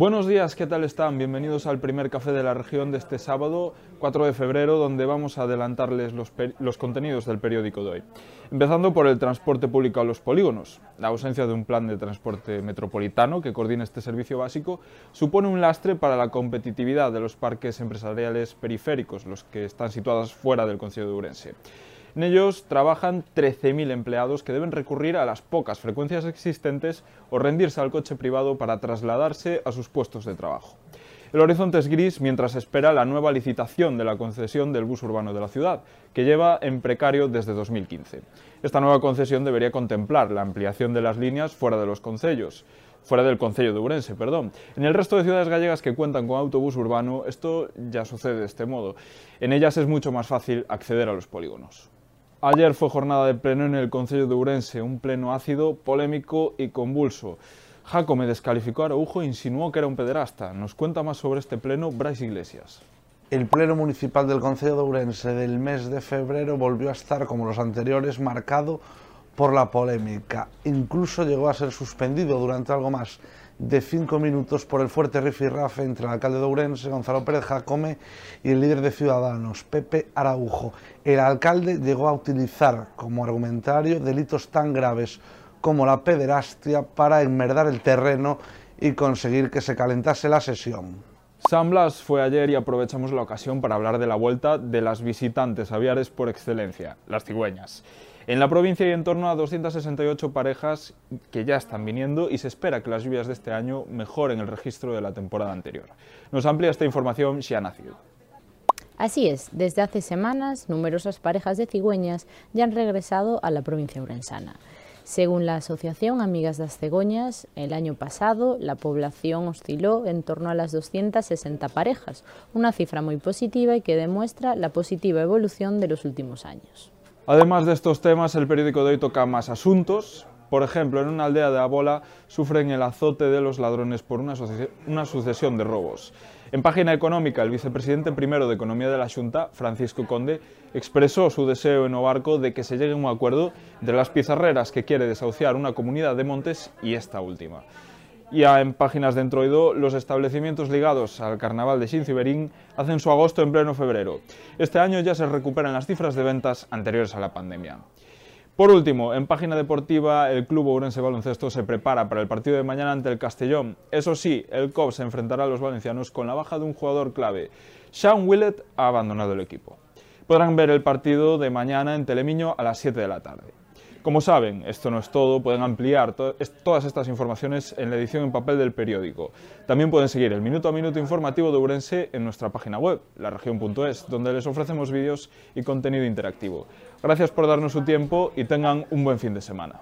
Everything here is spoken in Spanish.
Buenos días, ¿qué tal están? Bienvenidos al primer café de la región de este sábado 4 de febrero, donde vamos a adelantarles los, los, contenidos del periódico de hoy. Empezando por el transporte público a los polígonos. La ausencia de un plan de transporte metropolitano que coordine este servicio básico supone un lastre para la competitividad de los parques empresariales periféricos, los que están situados fuera del Consejo de Urense. En ellos trabajan 13.000 empleados que deben recurrir a las pocas frecuencias existentes o rendirse al coche privado para trasladarse a sus puestos de trabajo. El horizonte es gris mientras espera la nueva licitación de la concesión del bus urbano de la ciudad, que lleva en precario desde 2015. Esta nueva concesión debería contemplar la ampliación de las líneas fuera de los concellos, fuera del Concello de Urense, perdón. En el resto de ciudades gallegas que cuentan con autobús urbano, esto ya sucede de este modo. En ellas es mucho más fácil acceder a los polígonos. Ayer fue jornada de pleno en el Concello de Urense, un pleno ácido, polémico y convulso. Jaco me descalificó a Araujo e insinuó que era un pederasta. Nos cuenta más sobre este pleno Bryce Iglesias. El pleno municipal del Concello de Urense del mes de febrero volvió a estar, como los anteriores, marcado por la polémica. Incluso llegó a ser suspendido durante algo más de cinco minutos por el fuerte rifirrafe entre el alcalde de Ourense, Gonzalo Pérez Jacome, y el líder de Ciudadanos, Pepe Araujo. El alcalde llegó a utilizar como argumentario delitos tan graves como la pederastia para enmerdar el terreno y conseguir que se calentase la sesión. San Blas fue ayer y aprovechamos la ocasión para hablar de la vuelta de las visitantes aviares por excelencia, las cigüeñas. En la provincia hay en torno a 268 parejas que ya están viniendo y se espera que las lluvias de este año mejoren el registro de la temporada anterior. Nos amplía esta información Xiana Cid. Así es, desde hace semanas numerosas parejas de cigüeñas ya han regresado a la provincia urensana. Según la Asociación Amigas das Cegoñas, el año pasado la población osciló en torno a las 260 parejas, una cifra muy positiva y que demuestra la positiva evolución de los últimos años. Además de estos temas, el periódico de hoy toca más asuntos. Por ejemplo, en una aldea de Abola sufren el azote de los ladrones por una, sucesión de robos. En página económica, el vicepresidente primero de Economía de la Junta, Francisco Conde, expresó su deseo en Obarco de que se llegue a un acuerdo de las pizarreras que quiere desahuciar una comunidad de montes y esta última. Ya en páginas de Entroido, los establecimientos ligados al carnaval de Xinziberín hacen su agosto en pleno febrero. Este año ya se recuperan las cifras de ventas anteriores a la pandemia. Por último, en página deportiva, el Club Ourense Baloncesto se prepara para el partido de mañana ante el Castellón. Eso sí, el COP se enfrentará a los valencianos con la baja de un jugador clave. Sean Willett ha abandonado el equipo. Podrán ver el partido de mañana en Telemiño a las 7 de la tarde. Como saben, esto no es todo, pueden ampliar todas estas informaciones en la edición en papel del periódico. También pueden seguir el minuto a minuto informativo de Urense en nuestra página web, laregion.es, donde les ofrecemos vídeos y contenido interactivo. Gracias por darnos su tiempo y tengan un buen fin de semana.